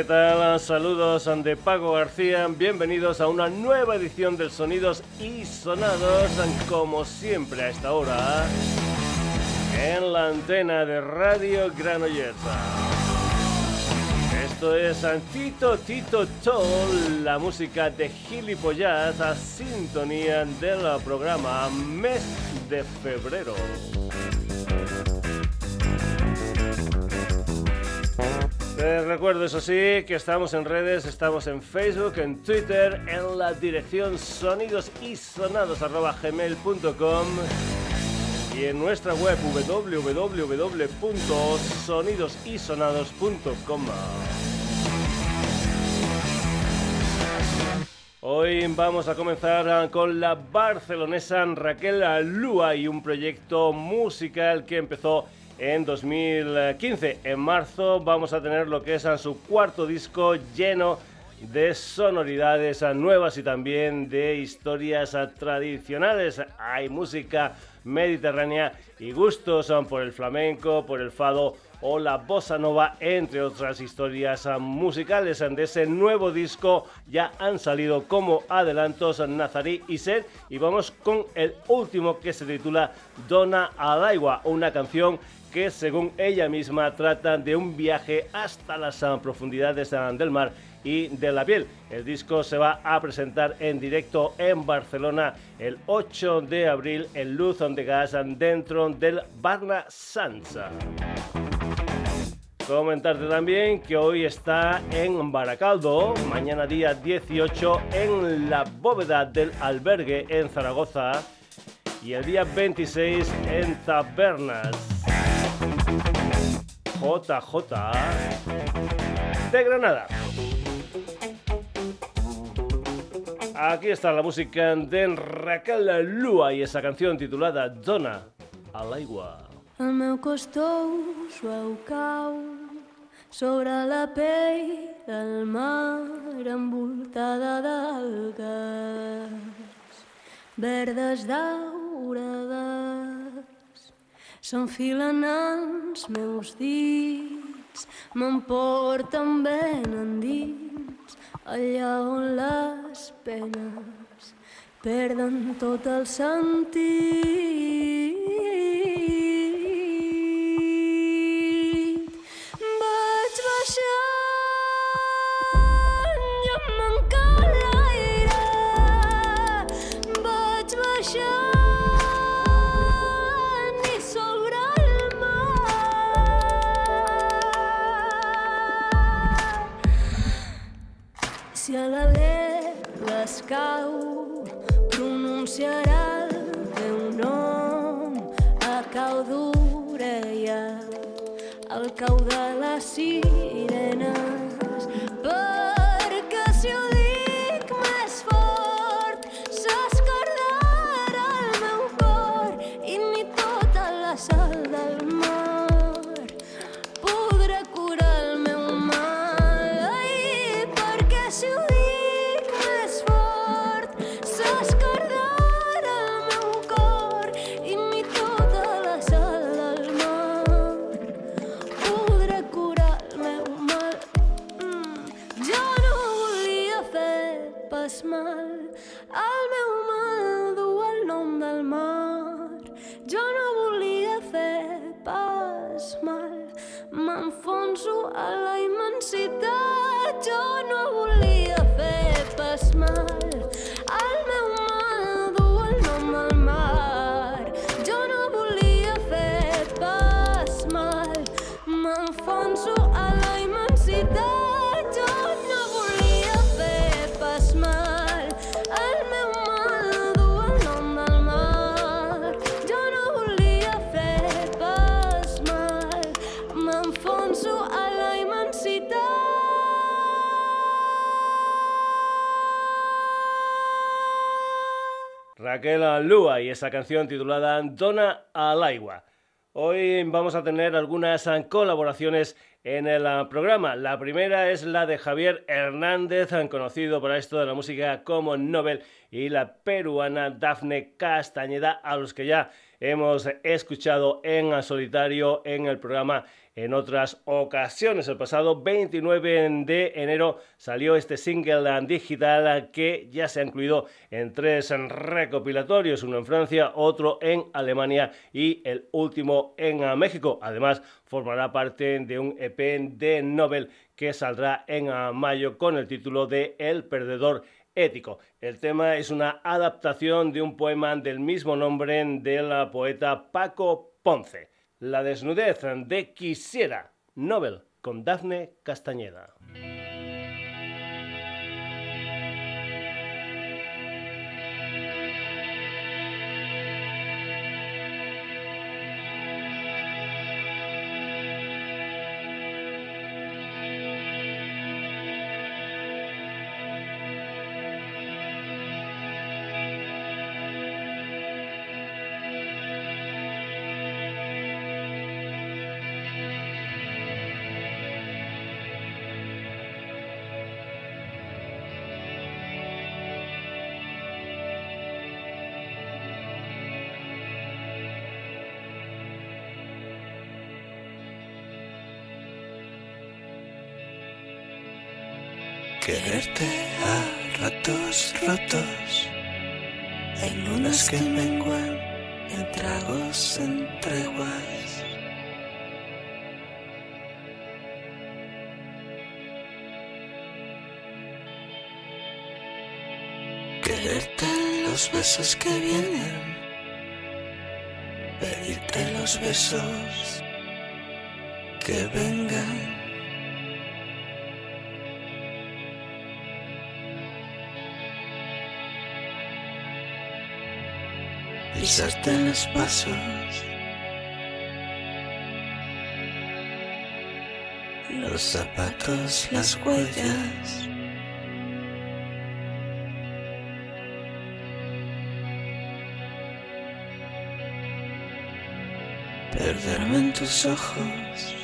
¿Qué tal? Saludos de Pago García. Bienvenidos a una nueva edición del Sonidos y Sonados, como siempre a esta hora, en la antena de Radio Granollers. Esto es Tito Tito Toll, la música de gilipollas a sintonía del programa Mes de Febrero. Les recuerdo, eso sí, que estamos en redes, estamos en Facebook, en Twitter, en la dirección sonidosisonados.gmail.com y en nuestra web www.sonidosisonados.com. Hoy vamos a comenzar con la barcelonesa Raquel Lua y un proyecto musical que empezó en 2015. En marzo vamos a tener lo que es su cuarto disco lleno de sonoridades nuevas y también de historias tradicionales. Hay música mediterránea y gustos por el flamenco, por el fado o la bossa nova, entre otras historias musicales. De ese nuevo disco ya han salido como adelantos Nazarí y Ser y vamos con el último que se titula Dona Alaigua, una canción que según ella misma trata de un viaje hasta las ah, profundidades ah, del mar y de la piel. El disco se va a presentar en directo en Barcelona el 8 de abril en Luz de Gas dentro del Barna Sansa. Comentarte también que hoy está en Baracaldo, mañana día 18 en la bóveda del albergue en Zaragoza y el día 26 en Tabernas. JJ de Granada. Aquí está la música de Raquel Lua y esa canción titulada Dona a l'aigua. El meu costou suau cau sobre la pell del mar envoltada d'algues verdes daurades S'enfilen els meus dits, m'emporten ben endins, allà on les penes perden tot el sentit. Canción titulada Dona al agua. Hoy vamos a tener algunas colaboraciones en el programa. La primera es la de Javier Hernández, conocido por esto de la música como Nobel, y la peruana Dafne Castañeda, a los que ya hemos escuchado en solitario en el programa en otras ocasiones. El pasado 29 de enero salió este single digital que ya se ha incluido en tres recopilatorios, uno en Francia, otro en Alemania y el último en México. Además, formará parte de un EP de Nobel que saldrá en mayo con el título de El Perdedor El tema es una adaptación de un poema del mismo nombre de la poeta Paco Ponce. La desnudez de Quisiera, Nobel, con Dafne Castañeda. Quererte a ratos rotos, en lunas que menguan, en tragos, en treguas. Quererte los besos que vienen, pedirte los besos que vengan. Pisarte los pasos, los zapatos, las huellas. Perderme en tus ojos.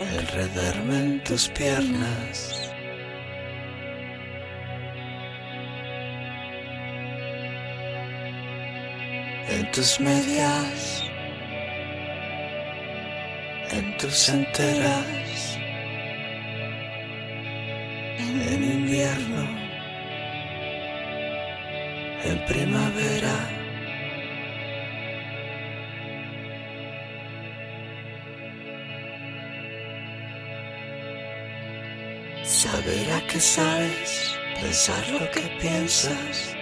Enredarme en tus piernas. Tus medias, en tus enteras, en invierno, en primavera. Saber a qué sabes, pensar lo que piensas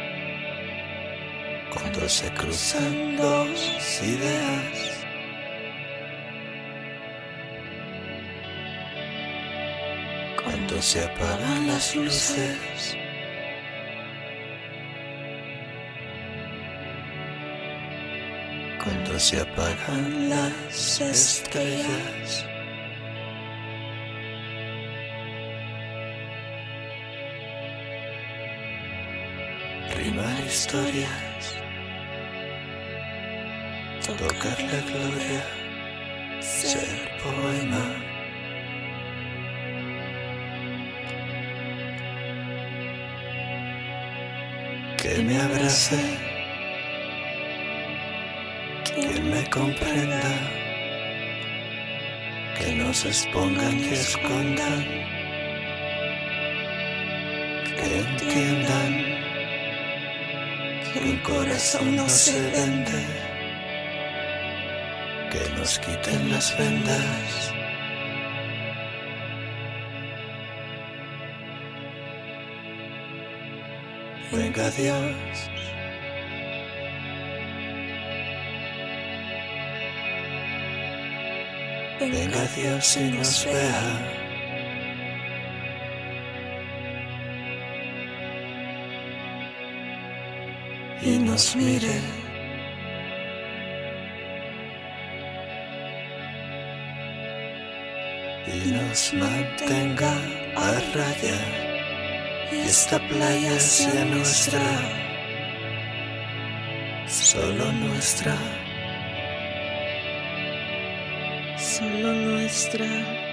cuando se cruzan dos ideas. Cuando se apagan las luces. Cuando se apagan las estrellas. Rimar historias tocar la gloria, ser poema. Que me abrace, que me comprenda, que no se expongan y escondan, que entiendan que un corazón no se vende nos quiten las vendas. Venga Dios. Venga Dios y nos vea. Y nos mire. Nos mantenga a raya y esta playa sea nuestra, solo nuestra, solo nuestra.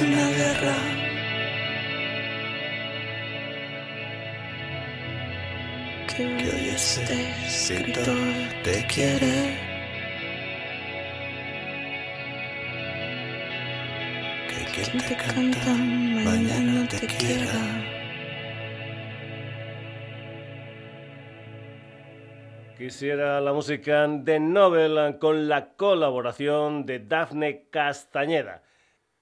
Una guerra. Que hoy este escritor te quiere. Que quien te canta mañana te quiera. Quisiera la música de Nobel con la colaboración de Dafne Castañeda.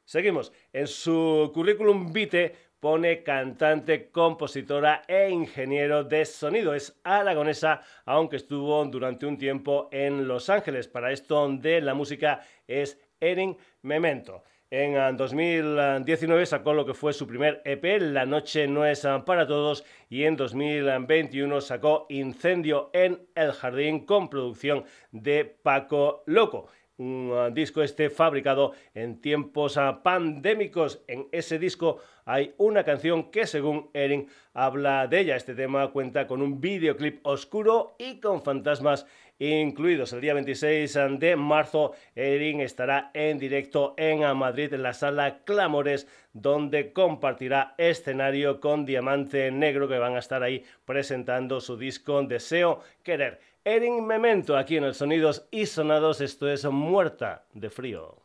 Seguimos. En su currículum vitae pone cantante, compositora e ingeniero de sonido. Es aragonesa, aunque estuvo durante un tiempo en Los Ángeles. Para esto de la música es Erin Memento. En 2019 ah, sacó lo que fue su primer EP, La noche no es para todos, y en 2021 sacó Incendio en el Jardín con producción de Paco Loco un ah, disco este fabricado en tiempos pandémicos. En ese disco hay una canción que según Erin habla de ella. Este tema cuenta con un videoclip oscuro y con fantasmas incluidos. El día 26 de marzo, Erin estará en directo en Madrid, en la sala Clamores, donde compartirá escenario con Diamante Negro, que van a estar ahí presentando su disco Deseo Querer. Erin Memento, aquí en el Sonidos y Sonados, esto es Muerta de Frío.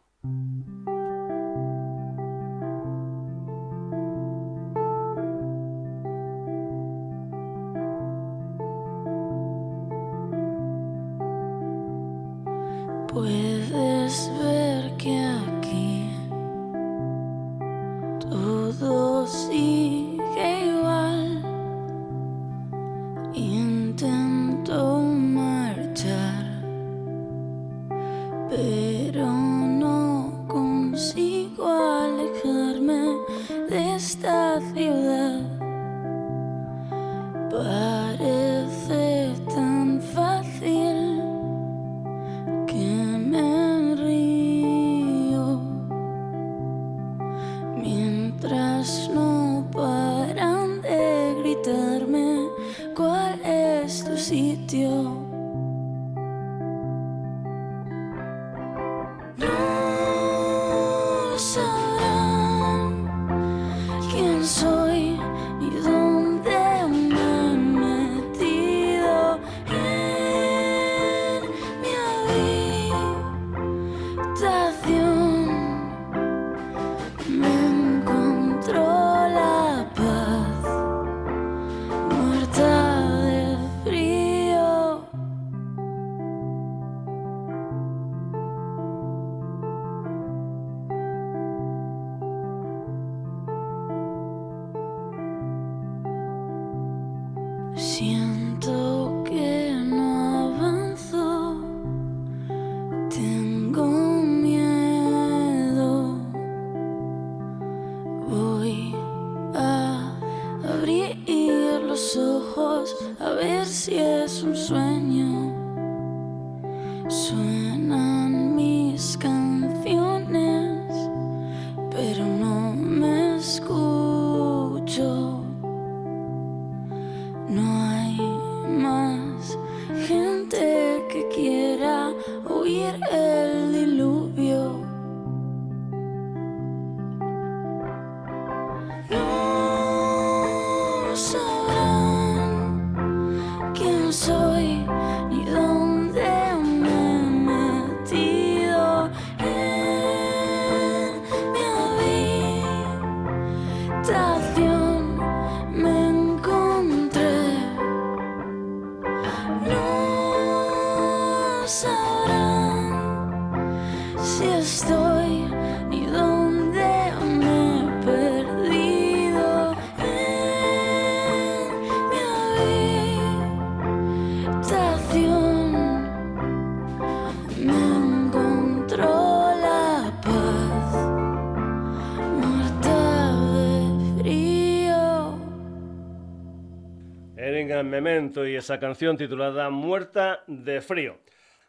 Y esa canción titulada Muerta de Frío.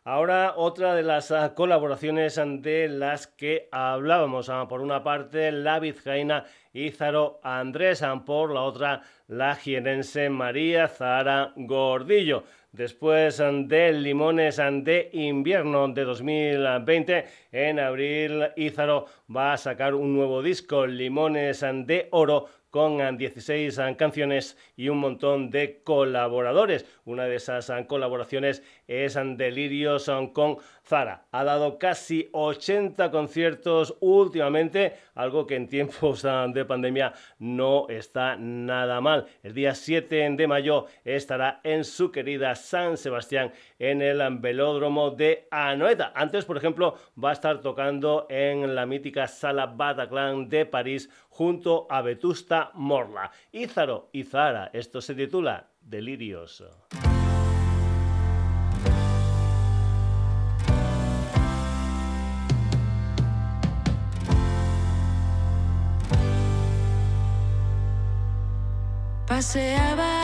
Ahora otra de las ah, colaboraciones de las que hablábamos. Ah, por una parte, la vizcaína Ízaro Andrés, ah, por la otra, la jienense María Zara Gordillo. Después de Limones de invierno de 2020, en abril Ízaro va a sacar un nuevo disco, Limones de Oro, con 16 ah, canciones y un montón de colaboradores. Una de esas ah, colaboraciones es Delirios con Zara. Ha dado casi 80 conciertos últimamente, algo que en tiempos de pandemia no está nada mal. El día 7 de mayo estará en su querida San Sebastián en el velódromo de Anoeta. Antes, por ejemplo, va a estar tocando en la mítica sala Bataclan de París junto a Vetusta Morla. Ízaro y Zara, esto se titula Delirios. Paseaba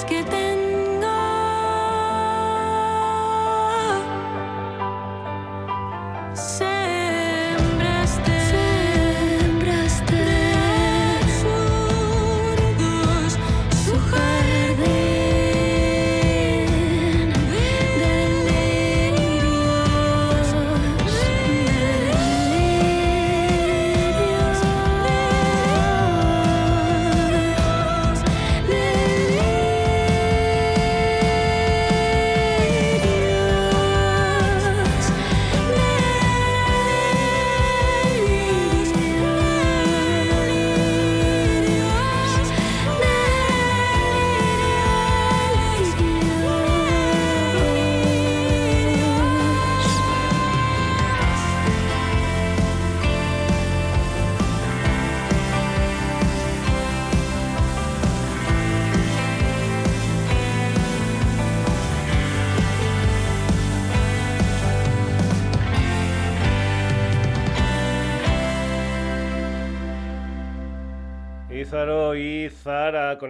que ten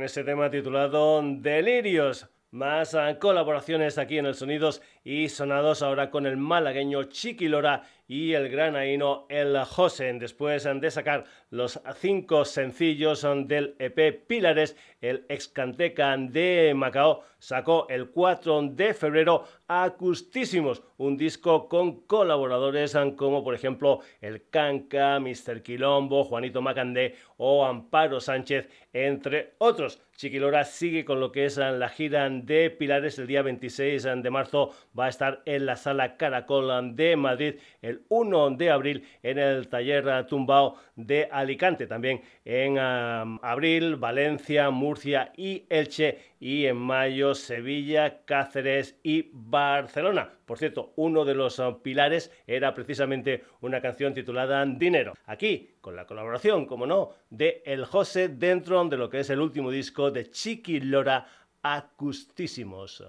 ese tema titulado Delirios. Más ah, colaboraciones aquí en el Sonidos y Sonados ahora con el malagueño Chiquilora y el granaíno El Josen. Después de sacar los cinco sencillos del EP Pilares, el excanteca de Macao sacó el 4 de febrero Acustísimos, un disco con colaboradores como por ejemplo el Canca, Mr. Quilombo, Juanito Macandé o Amparo Sánchez, entre otros. Chiquilora sigue con lo que es la gira de Pilares el día 26 de marzo. Va a estar en la sala Caracol de Madrid el 1 de abril en el taller Tumbao de Alicante. También en abril, Valencia, Murcia y Elche. Y en mayo, Sevilla, Cáceres y Barcelona. Por cierto, uno de los ah, pilares era precisamente una canción titulada Dinero. Aquí, con la colaboración, como no, de El José dentro de lo que es el último disco de Chiqui Lora, Acustísimos.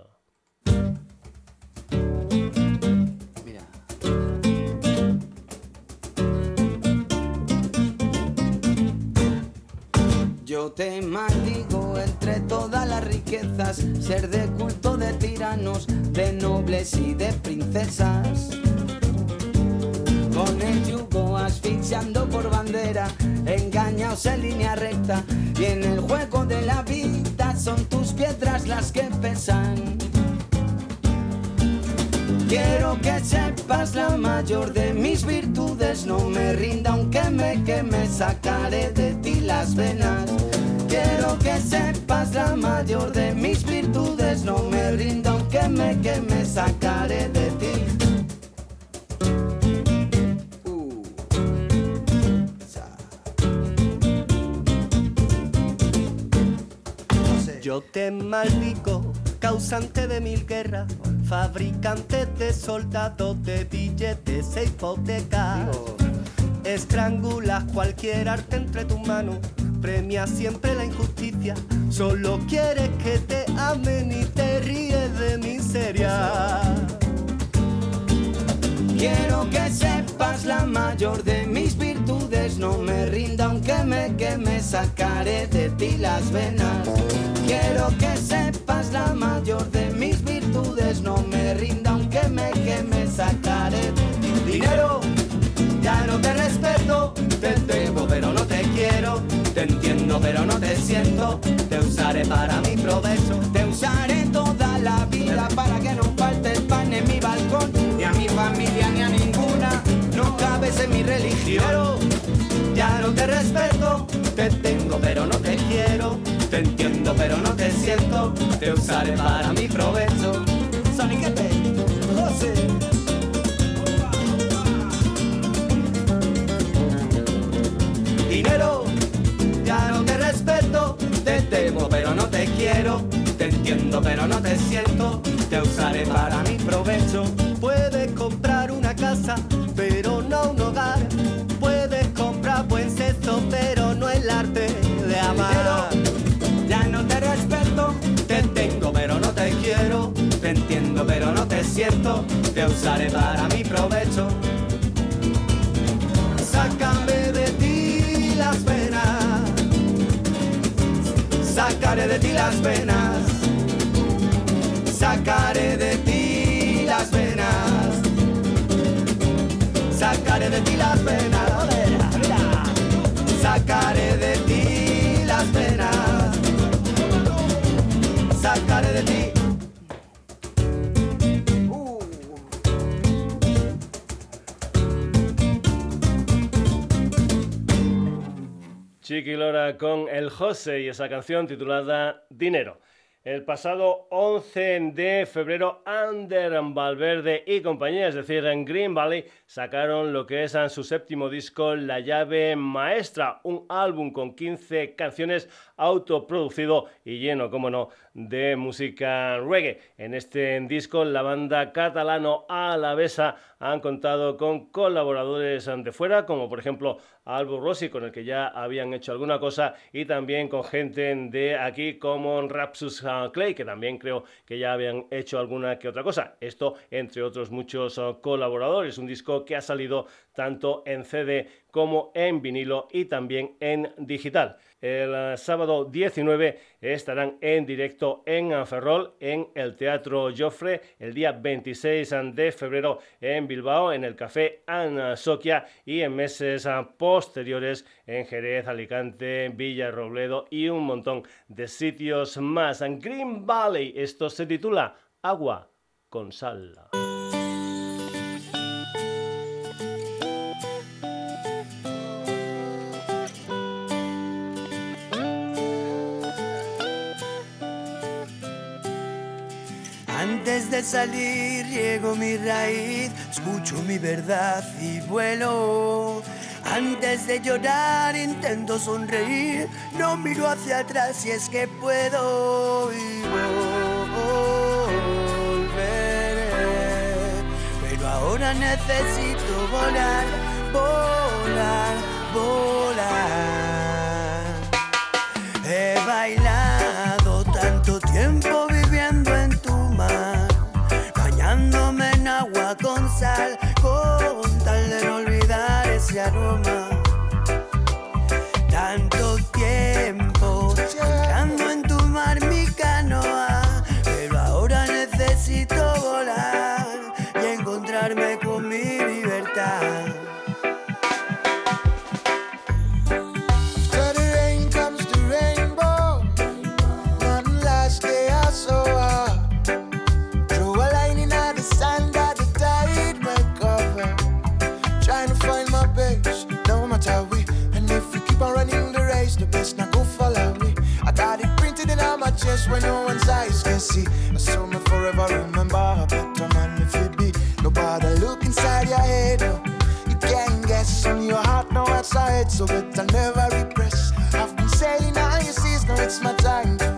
Yo te maldigo entre todas las riquezas, ser de culto de tiranos, de nobles y de princesas. Con el yugo asfixiando por bandera, engañaos en línea recta, y en el juego de la vida son tus piedras las que pesan. Quiero que sepas la mayor de mis virtudes, no me rinda aunque me queme, sacaré de ti las venas. Quiero que sepas la mayor de mis virtudes, no me rinda aunque me queme, sacaré de ti. Uh. Yo te maldigo, causante de mil guerras fabricante de soldados de billetes e hipotecas. Estrangulas cualquier arte entre tus manos, premia siempre la injusticia. Solo quieres que te amen y te ríes de miseria. Quiero que sepas la mayor de mis virtudes, no me rinda aunque me queme, sacaré de ti las venas. Quiero que sepas la mayor de mis virtudes, no me rinda aunque me queme, sacaré de ti dinero. Ya no te respeto, te temo pero no te entiendo pero no te siento, te usaré para mi provecho, te usaré toda la vida para que no falte el pan en mi balcón, ni a mi familia ni a ninguna, no cabes en mi religión. Ya no te respeto, te tengo pero no te quiero, te entiendo pero no te siento, te usaré para mi provecho. Soniquete, quiero, te entiendo pero no te siento, te usaré para mi provecho. Puedes comprar una casa, pero no un hogar. Puedes comprar buen sexo, pero no el arte de amar. Ya no te respeto, Te tengo, pero no te quiero. te entiendo pero no te siento, te usaré para mi provecho. Sacaré de ti las venas. Sacaré de ti las venas. Sacaré de ti las venas. Chiqui Lora con El José y esa canción titulada Dinero. El pasado 11 de febrero, Ander Valverde y compañía, es decir, en Green Valley, sacaron lo que es su séptimo disco, La llave maestra, un álbum con 15 canciones autoproducido y lleno, como no, de música reggae. En este disco, la banda catalano Alavesa han contado con colaboradores de fuera, como por ejemplo Albo Rossi, con el que ya habían hecho alguna cosa, y también con gente de aquí como Rapsus Clay, que también creo que ya habían hecho alguna que otra cosa. Esto entre otros muchos uh, colaboradores. Un disco que ha salido tanto en CD como en vinilo y también en digital. El eh, sábado 19 estarán en directo en Ferrol, en el Teatro Joffre, el día 26 de febrero en Bilbao, en el Café Ana Soquia y en meses posteriores en Jerez, Alicante, Villa Robledo y un montón de sitios más. Green Valley, esto se titula Agua con sal. Salir riego mi raíz, escucho mi verdad y vuelo. Antes de llorar intento sonreír, no miro hacia atrás si es que puedo y volveré. Pero ahora necesito volar, volar, volar. life.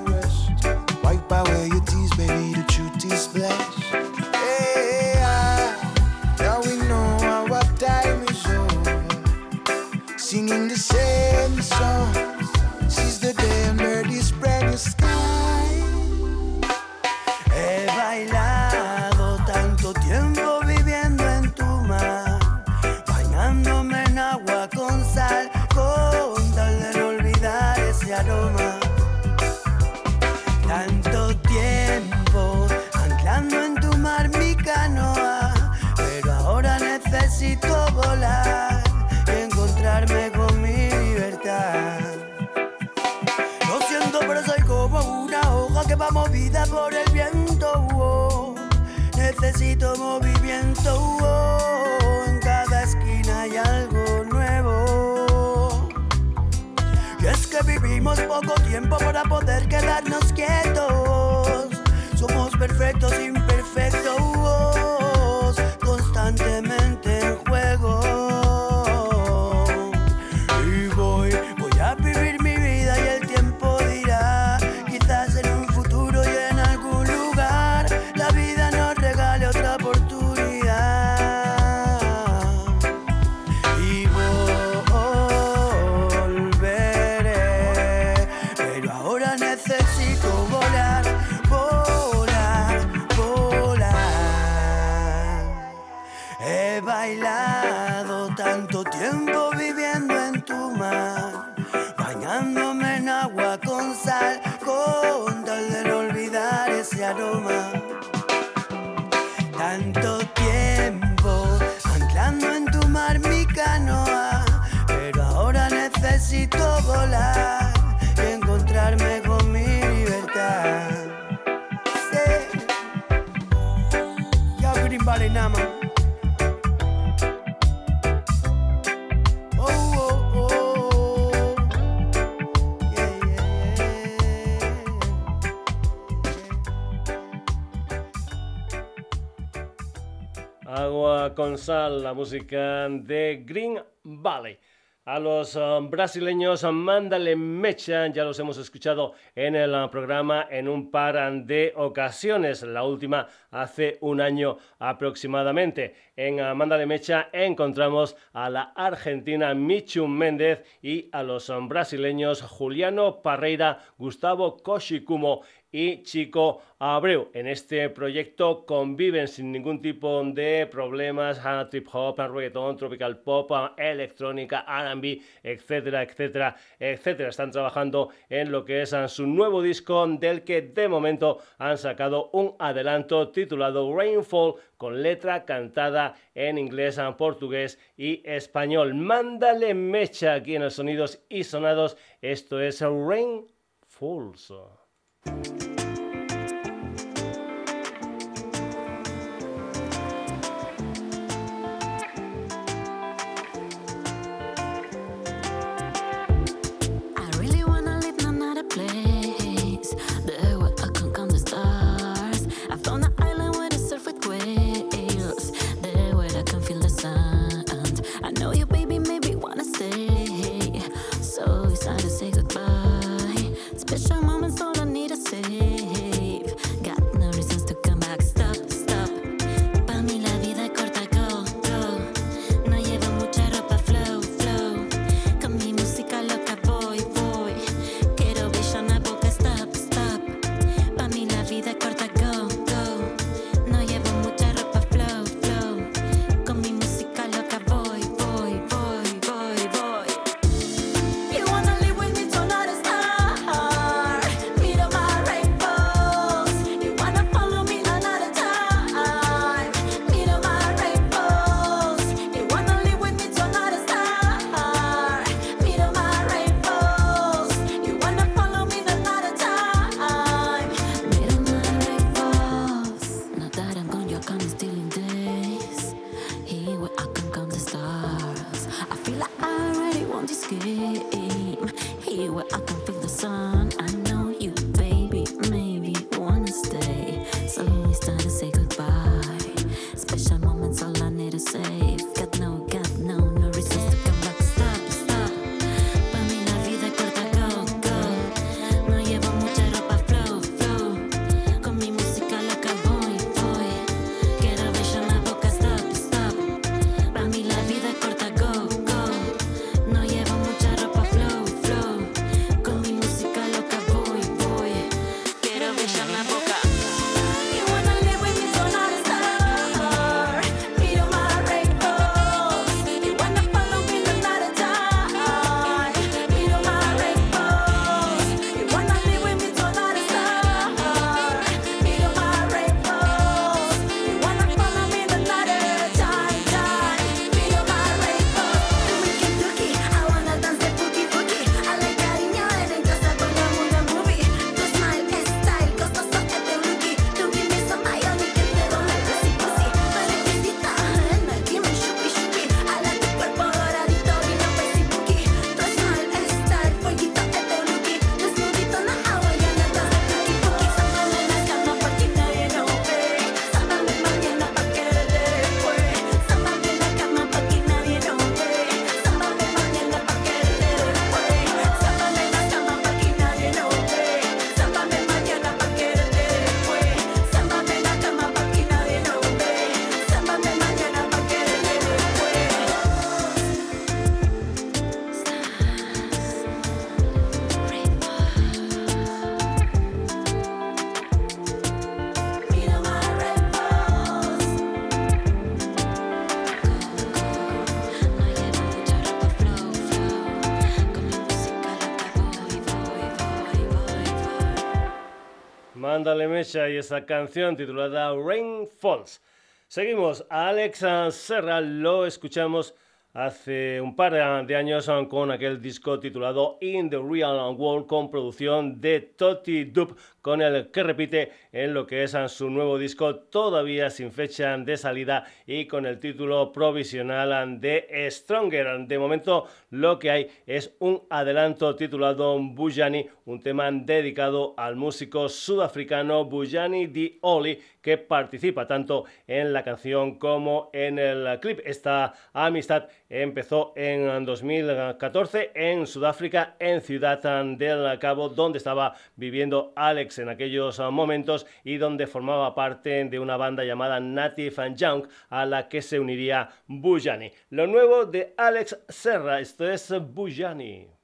La música de Green Valley. A los um, brasileños, mándale mecha, ya los hemos escuchado en el uh, programa en un par de ocasiones, la última hace un año aproximadamente. En uh, Mándale mecha encontramos a la argentina Michu Méndez y a los um, brasileños Juliano Parreira, Gustavo Koshikumo y Chico Abreu. En este proyecto conviven sin ningún tipo de problemas trip hop, reggaeton, tropical pop, electrónica, R&B, etcétera, etcétera, etcétera. Están trabajando en lo que es su nuevo disco del que de momento han sacado un adelanto titulado Rainfall con letra cantada en inglés, en portugués y español. Mándale mecha aquí en los sonidos y sonados. Esto es Rain Falls. Mándale Y esa canción titulada Rain Falls. Seguimos, a Alex Serra lo escuchamos hace un par de años con aquel disco titulado In the Real World con producción de Totti Dub con el que repite en lo que es su nuevo disco todavía sin fecha de salida y con el título provisional de Stronger. De momento lo que hay es un adelanto titulado Bujani, un tema dedicado al músico sudafricano Bujani Di Oli que participa tanto en la canción como en el clip. Esta amistad empezó en 2014 en Sudáfrica, en Ciudad del Cabo, donde estaba viviendo Alex en aquellos momentos y donde formaba parte de una banda llamada Native and Young a la que se uniría Bujani. Lo nuevo de Alex Serra, esto es Bujani.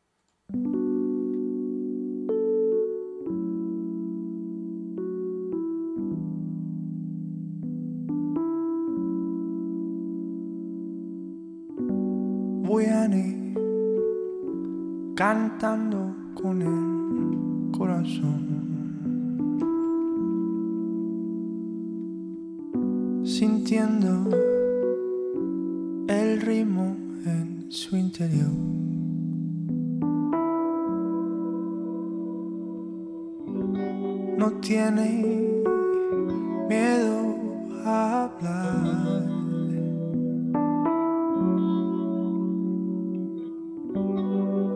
cantando con el corazón. Sintiendo el ritmo en su interior. No tiene miedo a hablar.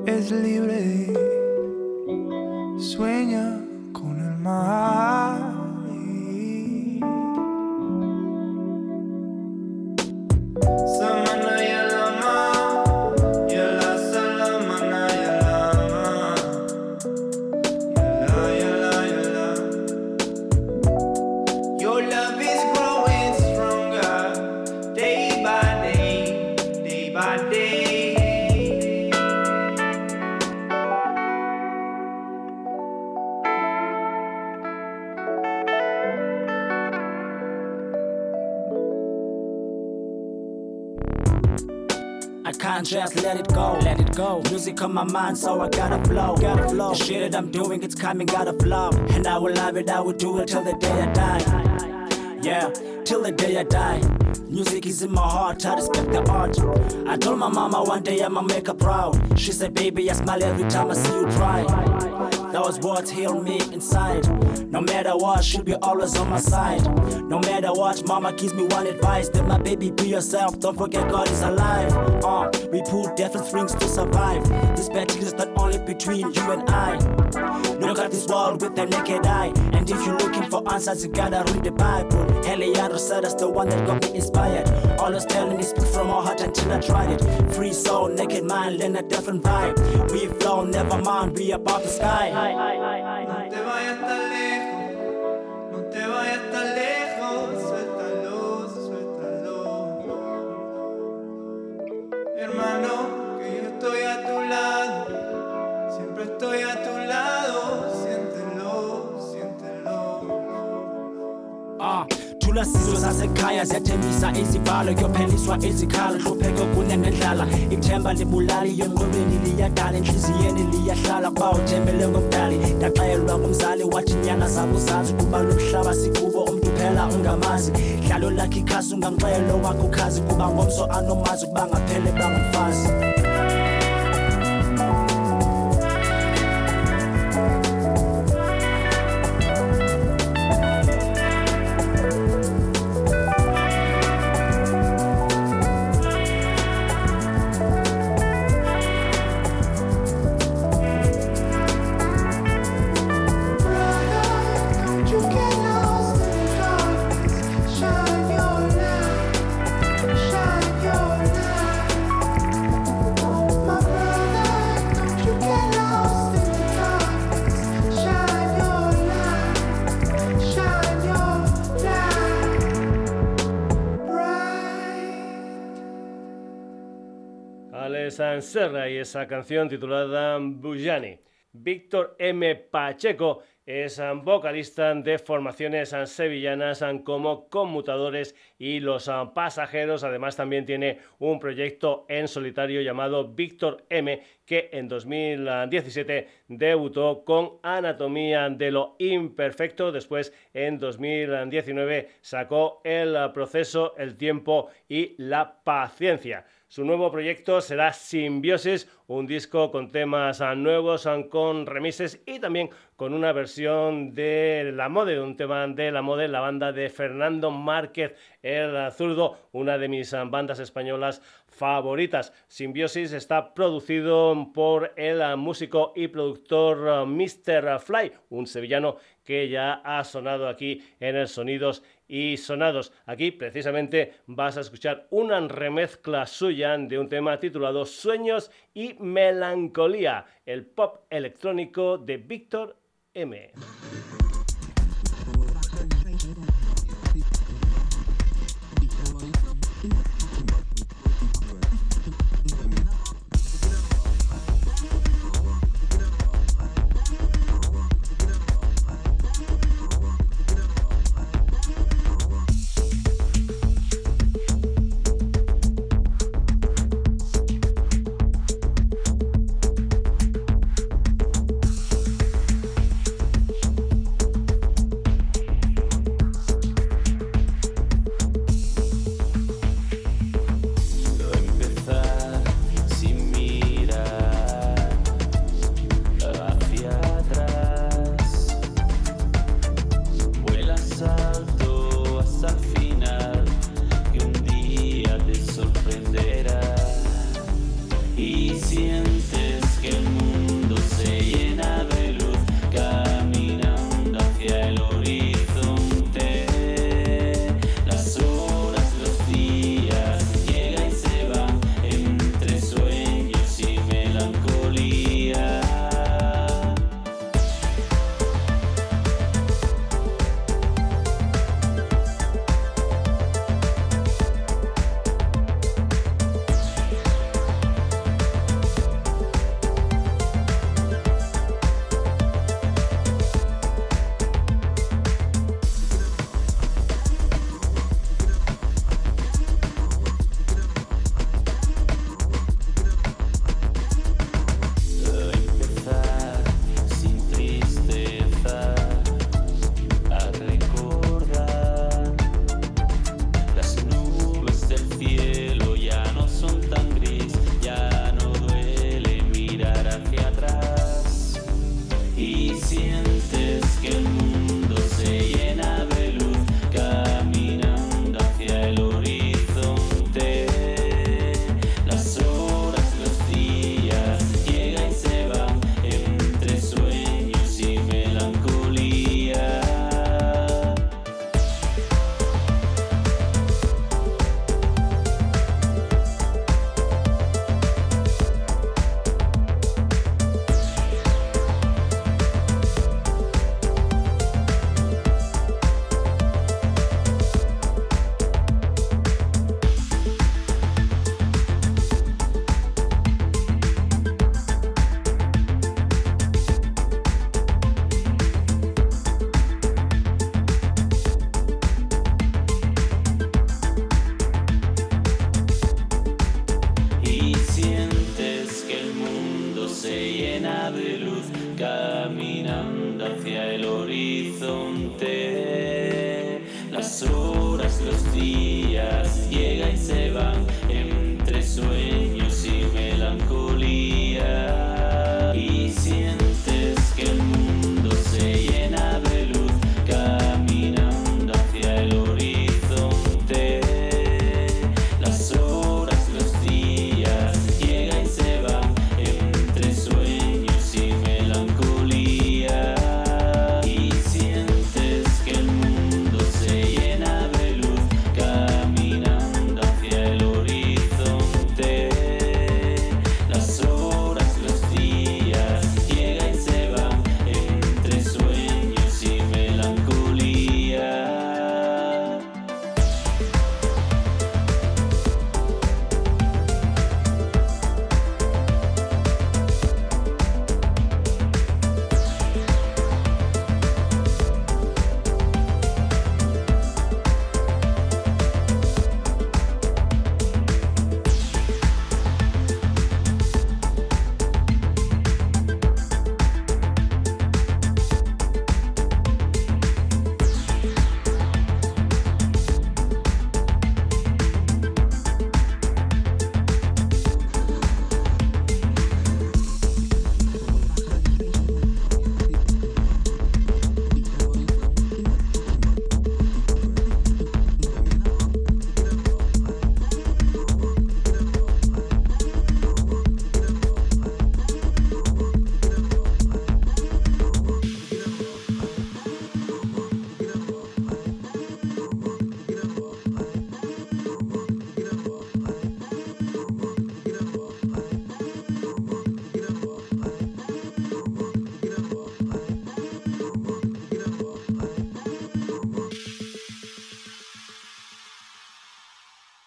Es libre, sueña con el mar. Just let it go, let it go. Music on my mind, so I gotta flow, gotta flow. The shit that I'm doing, it's coming, gotta flow. And I will love it, I will do it till the day I die. Yeah, till the day I die. Music is in my heart, I respect the art. I told my mama one day I'ma make her proud. She said, baby, I smile every time I see you try. Those words heal me inside. No matter what, she'll be always on my side. No matter what, mama gives me one advice. Then my baby, be yourself. Don't forget God is alive. Uh, we pull different strings to survive. This battle is not only between you and I. Look at this world with the naked eye. And if you're looking for answers, you gotta read the Bible. Eliyahu said that's the one that got me inspired. Always telling me speak from my heart until I tried it. Free soul, naked mind, learn a different vibe. We flow, never mind, we above the sky. No Ah, thula sizwe sasekhaya ziyathembisa izivalo kuyopheliswa izikhalo hlupheko kunenendlala ithemba libulali yengqondweni liyadala enhliziyeni liyahlala kuba uthembele ngomdali. Ndaxelwa ngumzali wathi nyana zabo zazi kuba lo mhlaba sikubo umntu phela ungamazi. Dlalo lakhe ikhasi ungangxelo wakho khazi kuba ngomso anomazi kuba ngaphele bangumfazi Y esa canción titulada Bujani. Víctor M. Pacheco es vocalista de formaciones sevillanas como Conmutadores y Los Pasajeros. Además también tiene un proyecto en solitario llamado Víctor M que en 2017 debutó con Anatomía de lo Imperfecto. Después en 2019 sacó El Proceso, El Tiempo y La Paciencia. Su nuevo proyecto será Simbiosis, un disco con temas ah, nuevos, ah, con remises y también con una versión de La Mode, de un tema de La Mode, la banda de Fernando Márquez el Zurdo, una de mis ah, bandas españolas favoritas. Simbiosis está producido por el músico y productor Mr. Fly, un sevillano que ya ha sonado aquí en el Sonidos y Sonados. Aquí precisamente vas a escuchar una remezcla suya de un tema titulado Sueños y Melancolía, el pop electrónico de Víctor M.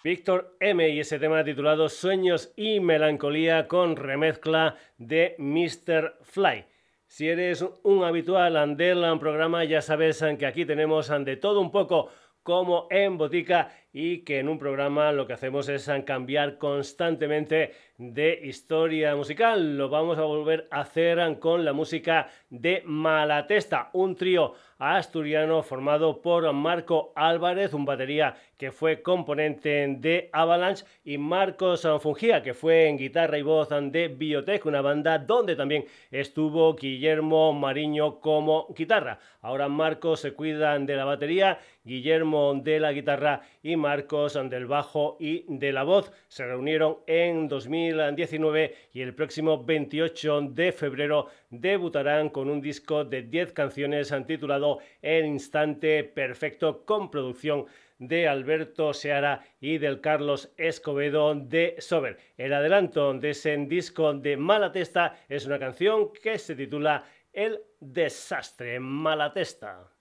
Víctor M y ese tema titulado Sueños y Melancolía con remezcla de Mr. Fly. Si eres un habitual del programa ya sabes que aquí tenemos de todo un poco como en Botica y que en un programa lo que hacemos es cambiar constantemente de historia musical. Lo vamos a volver a hacer con la música de Malatesta, un trío asturiano formado por Marco Álvarez, un batería que fue componente de Avalanche, y Marcos Fungía, que fue en guitarra y voz de Biotech, una banda donde también estuvo Guillermo Mariño como guitarra. Ahora Marcos se cuidan de la batería, Guillermo de la guitarra y Marcos del bajo y de la voz. Se reunieron en 2019 y el próximo 28 de febrero debutarán con un disco de 10 canciones titulado El Instante Perfecto con producción de Alberto Seara y del Carlos Escobedo de Sober. El adelanto de ese disco de Malatesta es una canción que se titula El Desastre Malatesta.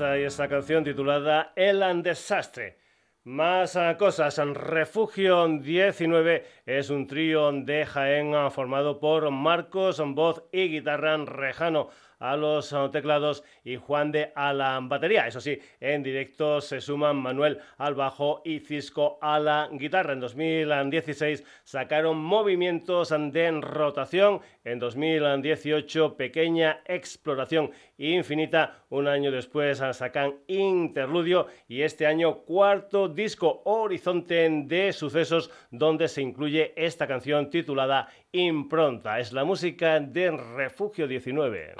Y esta canción titulada El Desastre. Más ah, cosas. Refugio 19 es un trío de Jaén ah, formado por Marcos, voz y guitarra, Rejano a los uh, teclados y Juan de a la batería. Eso sí, en directo se suman Manuel al bajo y Cisco a la guitarra. En 2016 sacaron movimientos de rotación. En 2018 pequeña exploración infinita. Un año después sacan Interludio y este año cuarto disco Horizonte de sucesos donde se incluye esta canción titulada Impronta. Es la música de Refugio 19.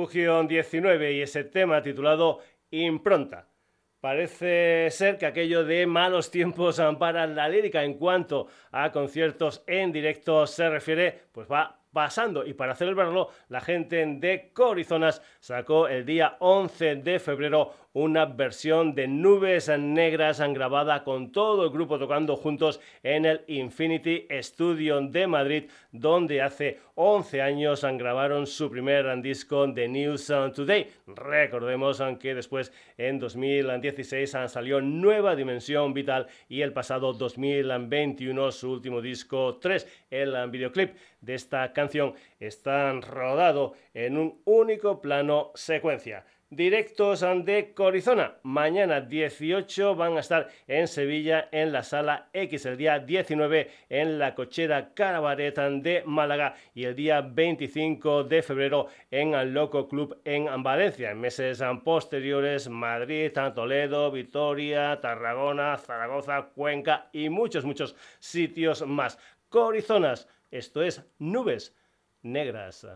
Refugio 19 y ese tema titulado Impronta. Parece ser que aquello de malos tiempos para la lírica en cuanto a conciertos en directo se refiere, pues va pasando. Y para celebrarlo, la gente de Corizonas sacó el día 11 de febrero una versión de Nubes Negras grabada con todo el grupo tocando juntos en el Infinity Studio de Madrid, donde hace 11 años grabaron su primer disco de News Today. Recordemos que después en 2016 salió Nueva Dimensión Vital y el pasado 2021 su último disco 3, el videoclip de esta canción está rodado en un único plano secuencia directos de Corizona. Mañana 18 van a estar en Sevilla en la sala X, el día 19 en la cochera Carabaret de Málaga y el día 25 de febrero en el Loco Club en Valencia. En meses posteriores Madrid, Toledo, Vitoria, Tarragona, Zaragoza, Cuenca y muchos, muchos sitios más. Corizonas, esto es nubes negras.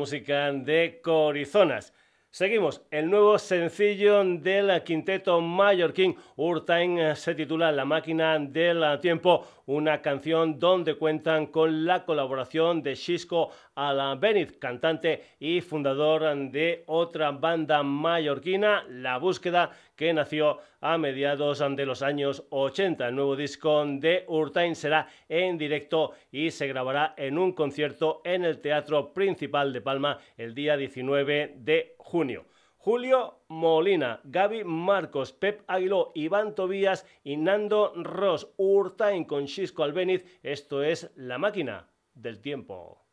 Música de Corizonas. Seguimos, el nuevo sencillo del quinteto mallorquín Urtain se titula La máquina del tiempo, una canción donde cuentan con la colaboración de Xisco Benit, cantante y fundador de otra banda mallorquina, La Búsqueda, que nació a mediados de los años 80. El nuevo disco de Urtain será en directo y se grabará en un concierto en el Teatro Principal de Palma el día 19 de junio. Julio Molina, Gaby Marcos, Pep Aguiló, Iván Tobías y Nando Ross, Urtain con Chisco Albeniz. Esto es La Máquina del Tiempo.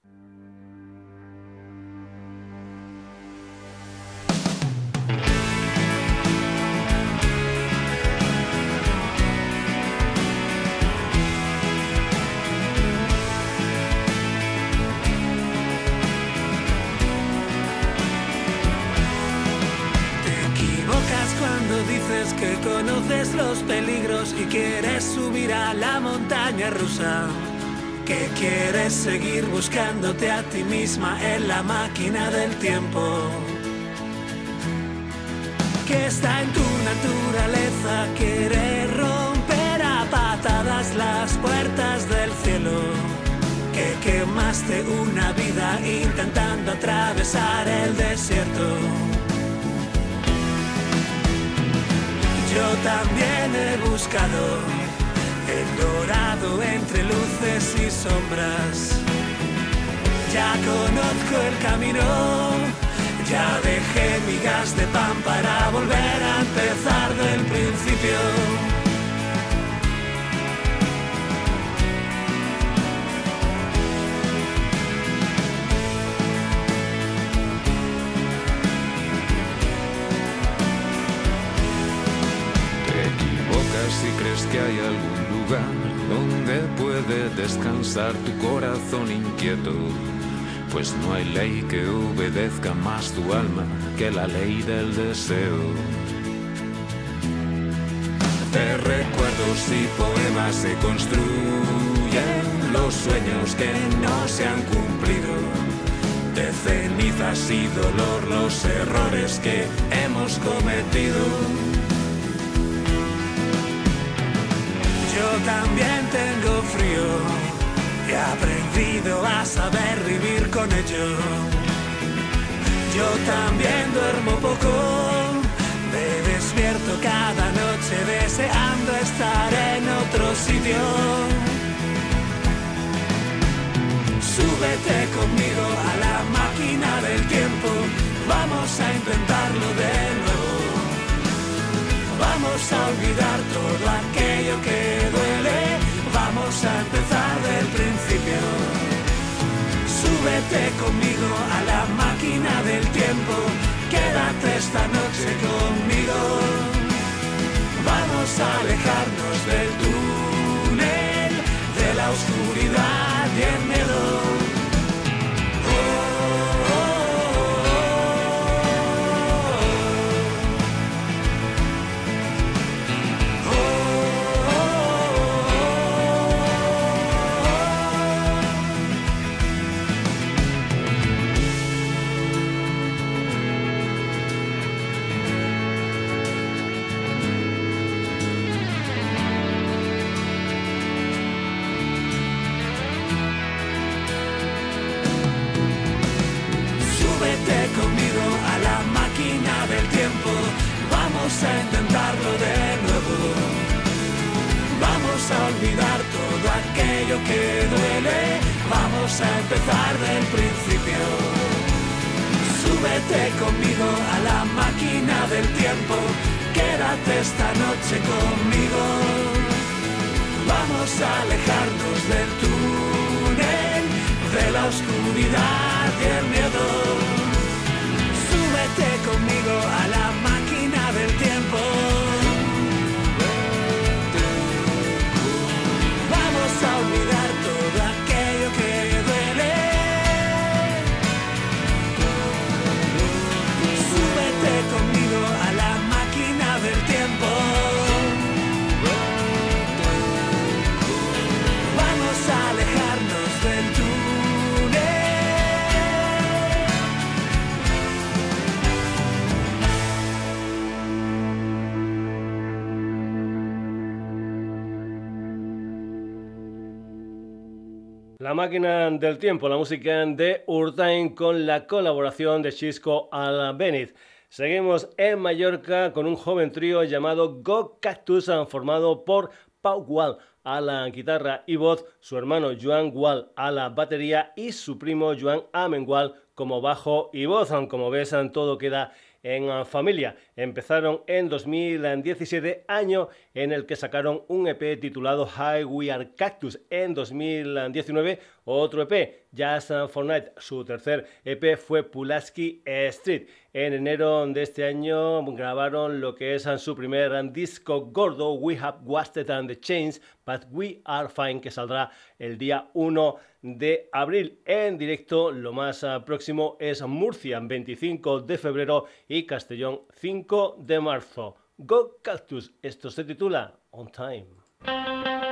Los peligros y quieres subir a la montaña rusa. Que quieres seguir buscándote a ti misma en la máquina del tiempo. Que está en tu naturaleza querer romper a patadas las puertas del cielo. Que quemaste una vida intentando atravesar el desierto yo también he buscado el dorado entre luces y sombras. Ya conozco el camino, ya dejé migas de pan para volver a empezar del principio. Crees que hay algún lugar donde puede descansar tu corazón inquieto. Pues no hay ley que obedezca más tu alma que la ley del deseo. De recuerdos y poemas se construyen los sueños que no se han cumplido. De cenizas y dolor los errores que hemos cometido Yo también tengo frío he aprendido a saber vivir con ello. Yo también duermo poco, me despierto cada noche deseando estar en otro sitio. Súbete conmigo a la máquina del tiempo, vamos a intentarlo de nuevo. Vamos a olvidar todo aquello que duele. Vamos a empezar del principio. Súbete conmigo a la máquina del tiempo. Quédate esta noche conmigo. Vamos a alejarnos del túnel, de la oscuridad y el que duele. Vamos a empezar del principio. Súbete conmigo a la máquina del tiempo. Quédate esta noche conmigo. Vamos a alejarnos del túnel, de la oscuridad y el miedo. Súbete conmigo a la del La máquina del tiempo, la música de Urtain con la colaboración de Chisco Albeniz. Seguimos en Mallorca con un joven trío llamado Go Cactus, formado por Pau Wall a la guitarra y voz, su hermano Joan Wall a la batería y su primo Joan Amengual como bajo y voz. Como ves, todo queda en familia. Empezaron en 2017, año en el que sacaron un EP titulado High We Are Cactus. En 2019, otro EP, Jazz for Night. Su tercer EP fue Pulaski Street. En enero de este año grabaron lo que es su primer disco gordo, We Have Wasted and the Chains, But We Are Fine, que saldrá el día 1 de abril en directo. Lo más ah, próximo es Murcia, 25 de febrero, y Castellón, 5 de marzo. Go Cactus, esto se titula On Time.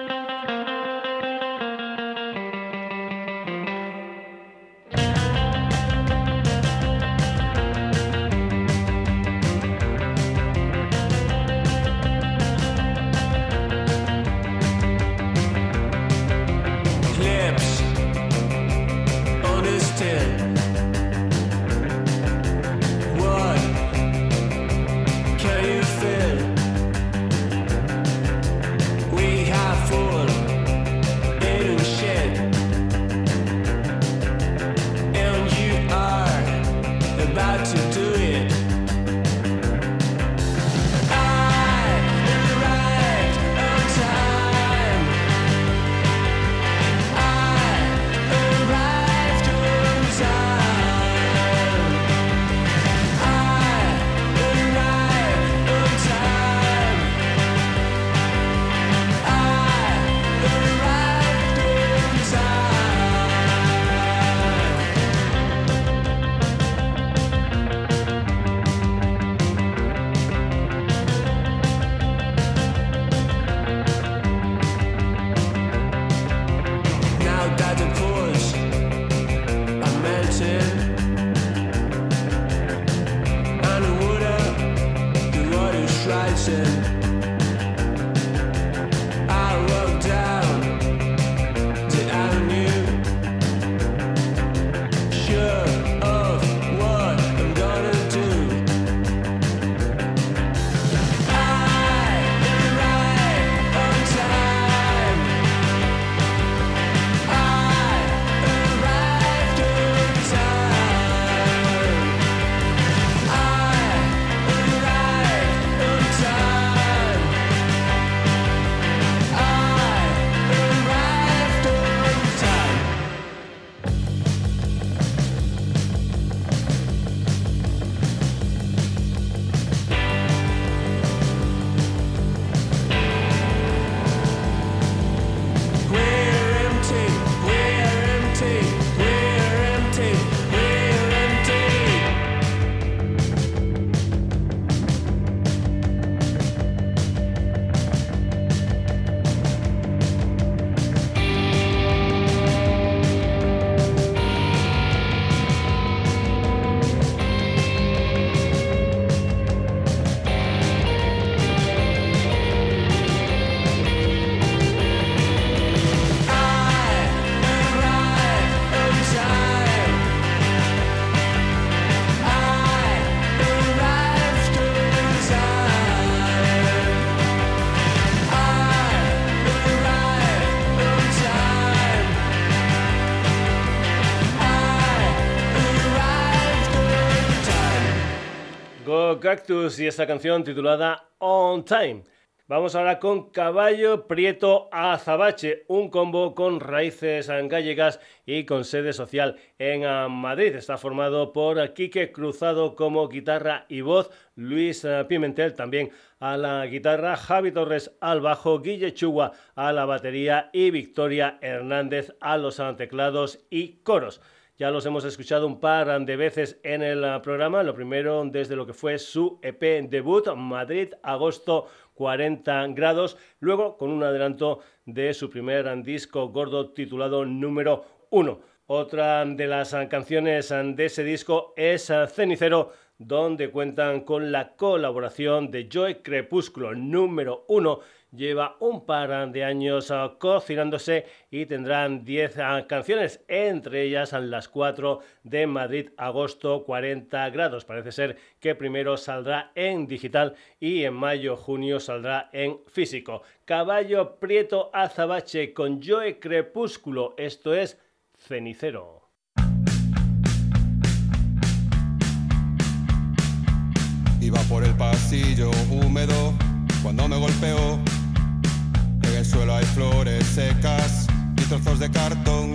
Cactus y esta canción titulada On Time. Vamos ahora con Caballo Prieto Azabache, un combo con raíces gallegas y con sede social en Madrid. Está formado por Quique Cruzado como guitarra y voz, Luis Pimentel también a la guitarra, Javi Torres al bajo, Guille Chugua a la batería y Victoria Hernández a los teclados y coros. Ya los hemos escuchado un par de veces en el ah, programa. Lo primero desde lo que fue su EP debut, Madrid, agosto 40 grados. Luego con un adelanto de su primer disco gordo titulado número 1. Otra de las canciones de ese disco es Cenicero donde cuentan con la colaboración de Joy Crepúsculo, número uno lleva un par de años ah, cocinándose y tendrán 10 ah, canciones, entre ellas las 4 de Madrid, agosto 40 grados. Parece ser que primero saldrá en digital y en mayo, junio saldrá en físico. Caballo Prieto Azabache con Joe Crepúsculo, esto es Cenicero. Iba por el pasillo húmedo cuando me golpeó el suelo hay flores secas y trozos de cartón.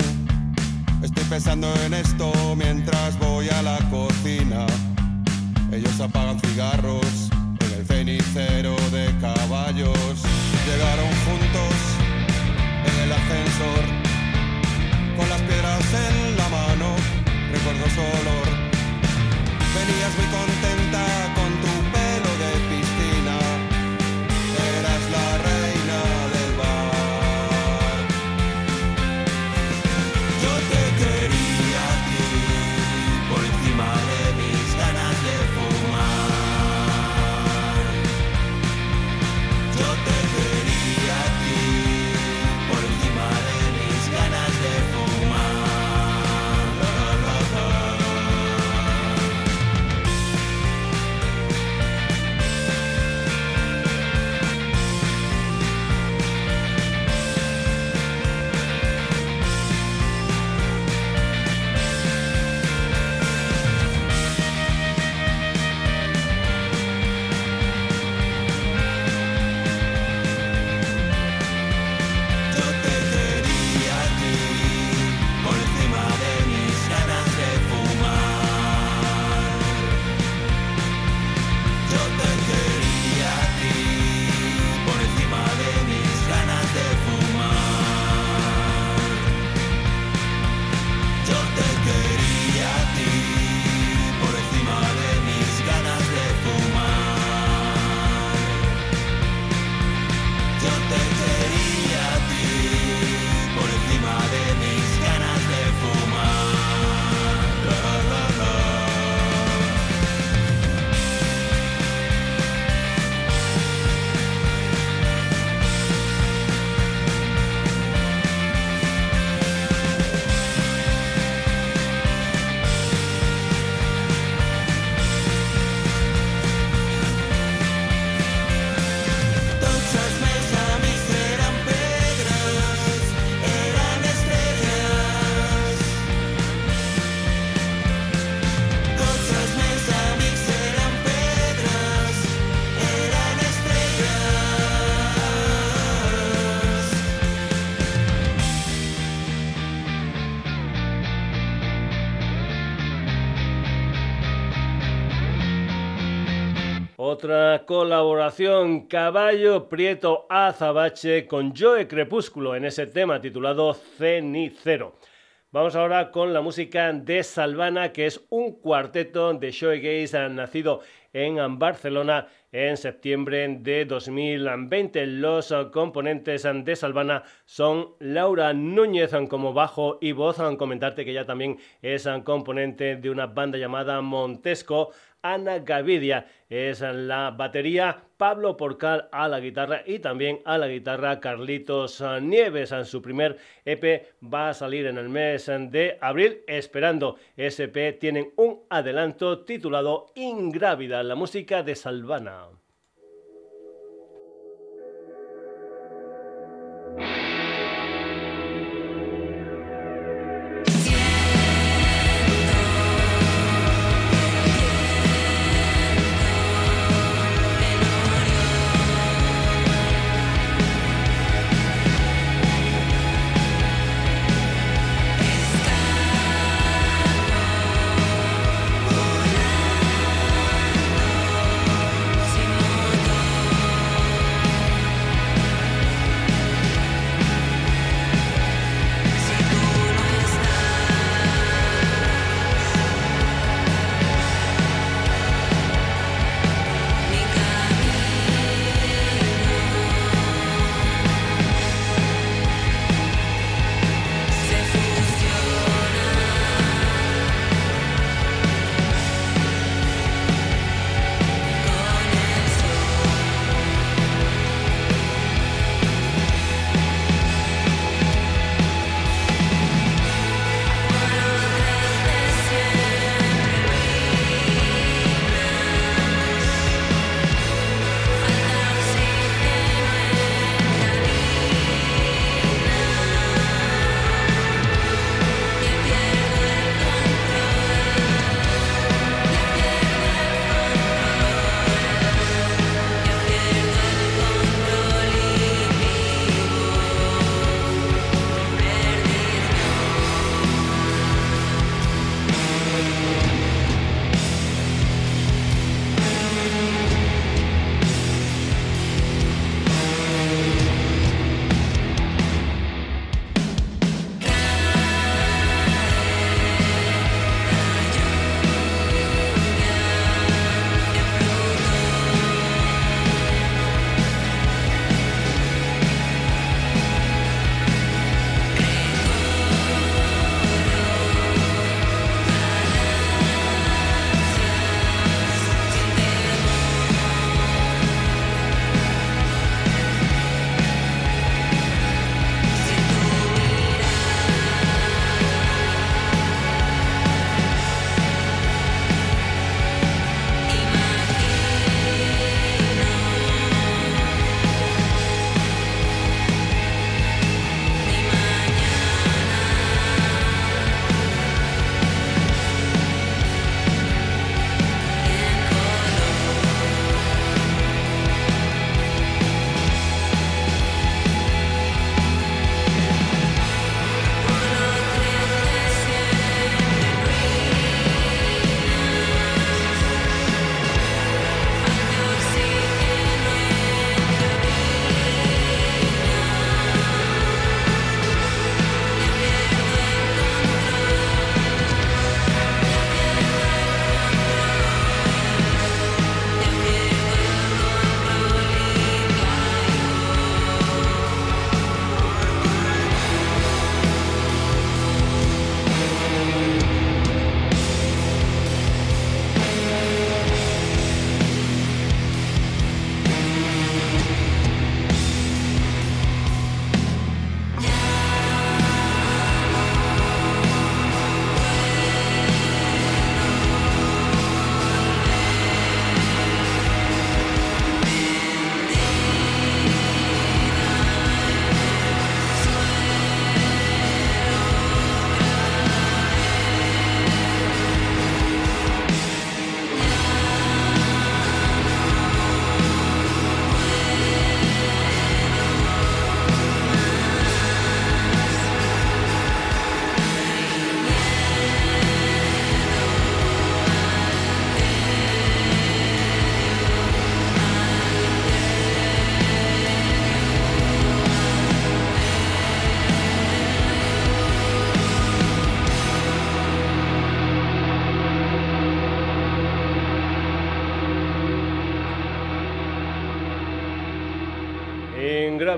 Estoy pensando en esto mientras voy a la cocina. Ellos apagan cigarros en el cenicero de caballos. Llegaron juntos en el ascensor con las piedras en la mano. Recuerdo su olor. Venías muy contenta Otra colaboración, Caballo Prieto Azabache con Joe Crepúsculo en ese tema titulado Cenicero. Vamos ahora con la música de Salvana, que es un cuarteto de shoegaze nacido en Barcelona en septiembre de 2020. Los componentes de Salvana son Laura Núñez como bajo y voz. Comentarte que ella también es componente de una banda llamada Montesco. Ana Gavidia es la batería, Pablo Porcal a la guitarra y también a la guitarra Carlitos Nieves. En su primer EP va a salir en el mes de abril. Esperando SP tienen un adelanto titulado Ingrávida, la música de Salvana.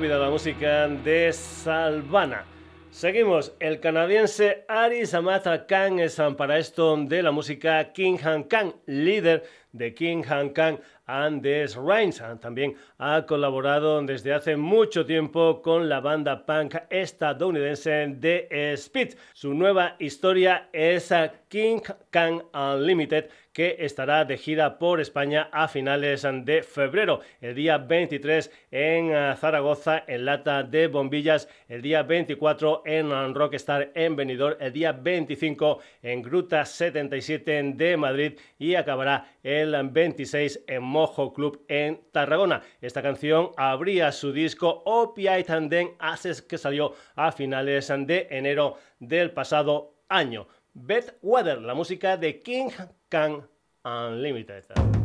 Grávida la música de Salvana. Seguimos, el canadiense Ari Samata Khan es para esto de la música King Han Khan, líder de King Han Khan and the Rains. También ha colaborado desde hace mucho tiempo con la banda punk estadounidense The Speed. Su nueva historia es King Khan Unlimited que estará de gira por España a finales de febrero. El día 23 en eh, Zaragoza, en Lata de Bombillas. El día 24 en Rockstar en Benidorm. El día 25 en Gruta 77 de Madrid. Y acabará el 26 en Mojo Club en Tarragona. Esta canción abría su disco Opiate and Haces que salió a finales de enero del pasado año. Beth Weather, la música de King Khan Unlimited.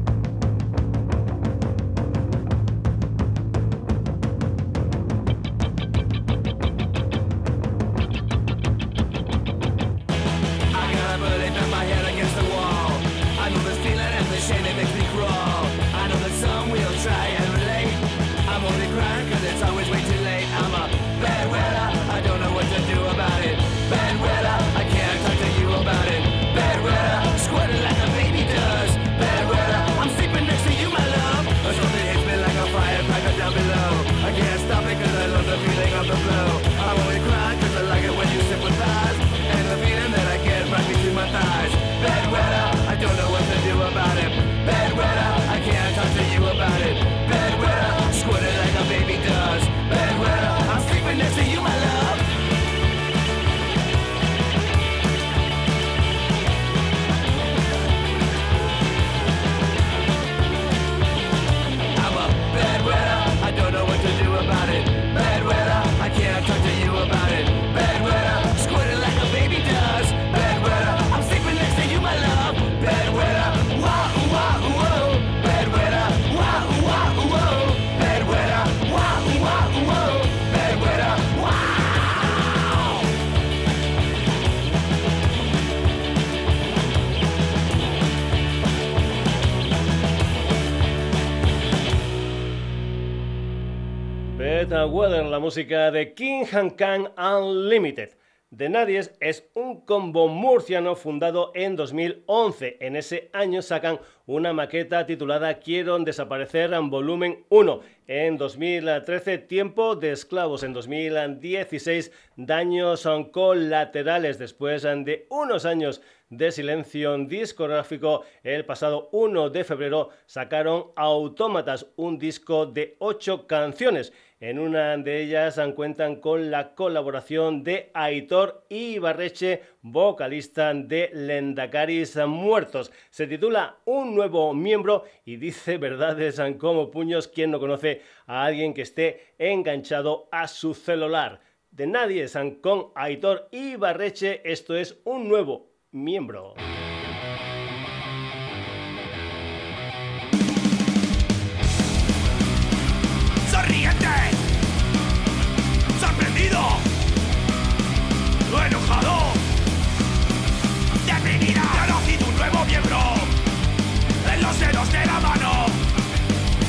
Weather, la música de King Han Khan Unlimited. The Nadies es un combo murciano fundado en 2011. En ese año sacan una maqueta titulada Quiero desaparecer en volumen 1. En 2013, Tiempo de Esclavos. En 2016, Daños colaterales. Después de unos años de silencio discográfico, el pasado 1 de febrero sacaron Autómatas, un disco de 8 canciones. En una de ellas cuentan con la colaboración de Aitor Ibarreche, vocalista de Lendacaris Muertos. Se titula Un nuevo miembro y dice verdades como puños quien no conoce a alguien que esté enganchado a su celular. De nadie, San con Aitor Ibarreche, esto es un nuevo miembro.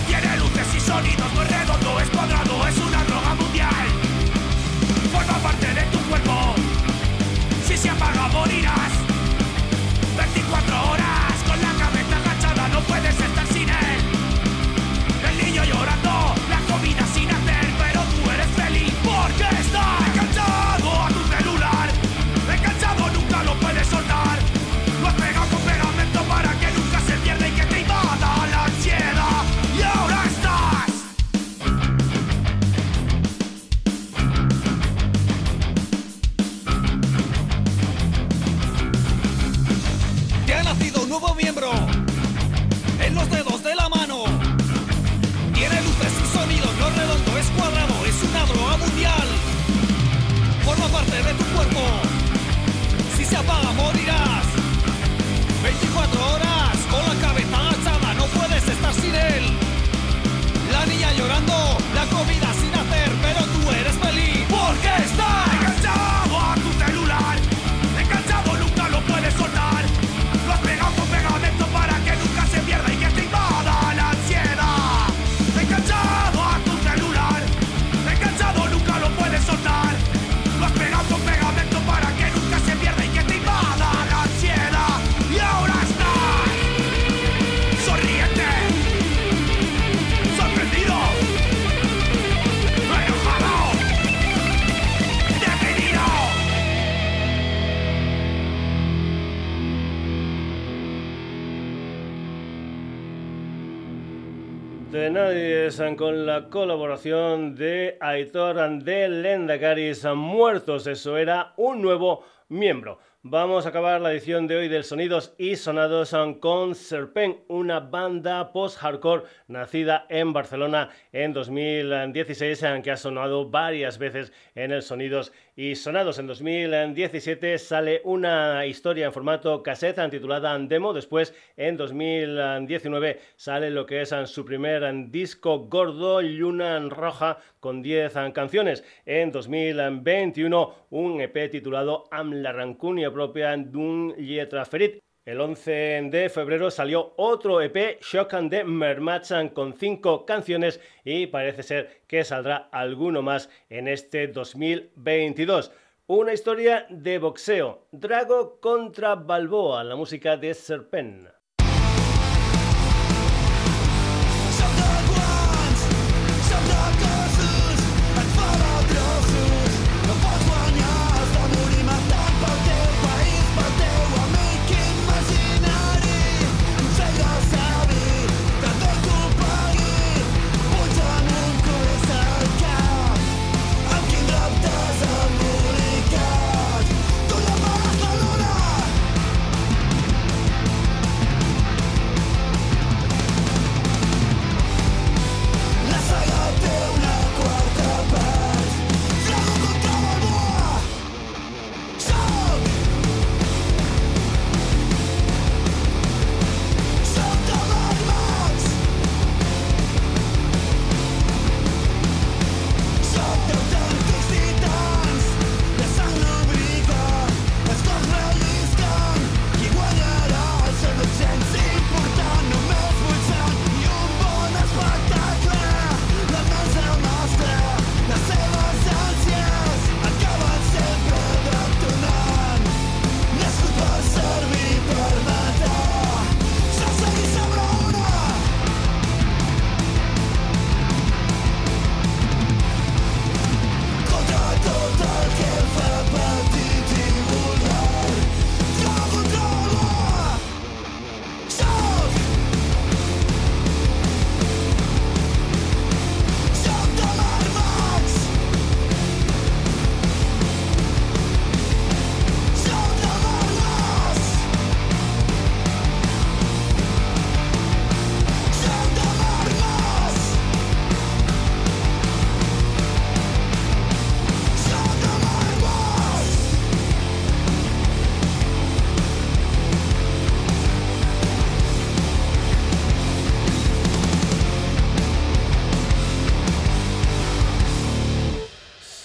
Tiene luces y sonidos, no es redondo, es cuadrado, es una droga mundial. Forma parte de tu cuerpo. Si se apaga, morirás. nacido un nuevo miembro en los dedos de la mano. Tiene luces y sonidos. no redondo, es cuadrado, es una droga mundial. Forma parte de tu cuerpo, si se apaga morirás. 24 horas con la cabeza agachada, no puedes estar sin él. La niña llorando. Nadie con la colaboración de Aitor de Lendakaris Muertos. Eso era un nuevo miembro. Vamos a acabar la edición de hoy del Sonidos y Sonados con Serpent, una banda post-hardcore nacida en Barcelona en 2016, que ha sonado varias veces en el Sonidos y Sonados. En 2017 sale una historia en formato cassette titulada Demo. Después, en 2019, sale lo que es su primer disco gordo, Luna Roja, con 10 canciones. En 2021, un EP titulado Am la Rancunia propia d'un Lietra Ferit. El 11 de febrero salió otro EP, Shock and the Mermachan, con cinco canciones y parece ser que saldrá alguno más en este 2022. Una historia de boxeo, Drago contra Balboa, la música de Serpent.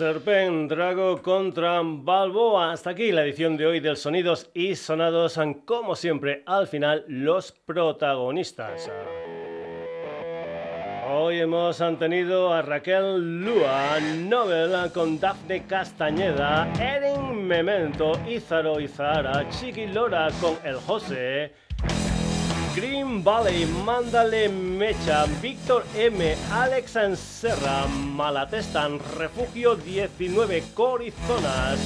Serpent Drago contra Balboa. Hasta aquí la edición de hoy del Sonidos y Sonados. Como siempre, al final, los protagonistas. Hoy hemos tenido a Raquel Lua, Nobel con Daphne Castañeda, Erin Memento, Izaro Izara, Chiqui Lora con El José, Green Valley, Mándale Mecha, Víctor M, Alex Serra, Malatestan, Refugio 19, Corizonas,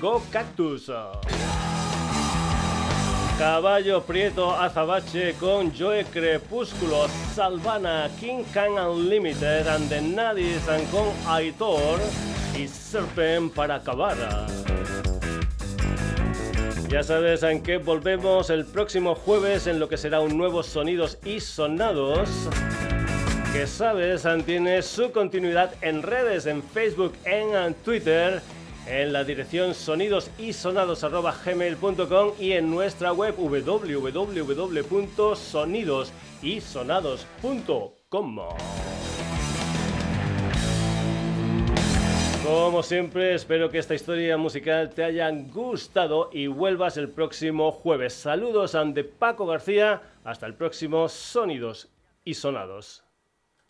Go Cactus. Caballo Prieto Azabache con Joe Crepúsculo, Salvana, King Kang Unlimited, and the Nadis con Aitor y Serpent para acabar. Ya sabes en qué volvemos el próximo jueves en lo que será un nuevo Sonidos y Sonados. Que sabes, tiene su continuidad en redes, en Facebook, en Twitter, en la dirección sonidosisonados.gmail.com y en nuestra web www.sonidosisonados.com. Como siempre, espero que esta historia musical te haya gustado y vuelvas el próximo jueves. Saludos ante Paco García. Hasta el próximo Sonidos y Sonados.